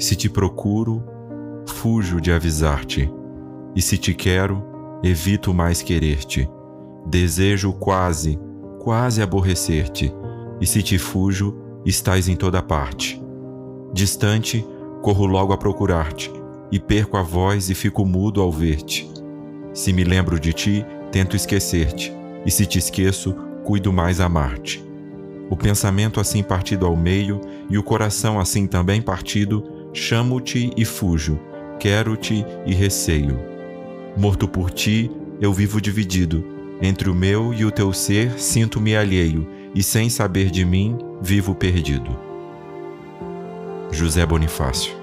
Se te procuro, fujo de avisar-te, e se te quero, evito mais querer-te. Desejo quase, quase aborrecer-te, e se te fujo, estás em toda parte. Distante, corro logo a procurar-te, e perco a voz e fico mudo ao ver-te. Se me lembro de ti, tento esquecer-te, e se te esqueço, cuido mais amar-te. O pensamento assim partido ao meio e o coração assim também partido, chamo-te e fujo, quero-te e receio. Morto por ti, eu vivo dividido, entre o meu e o teu ser sinto-me alheio, e sem saber de mim, vivo perdido. José Bonifácio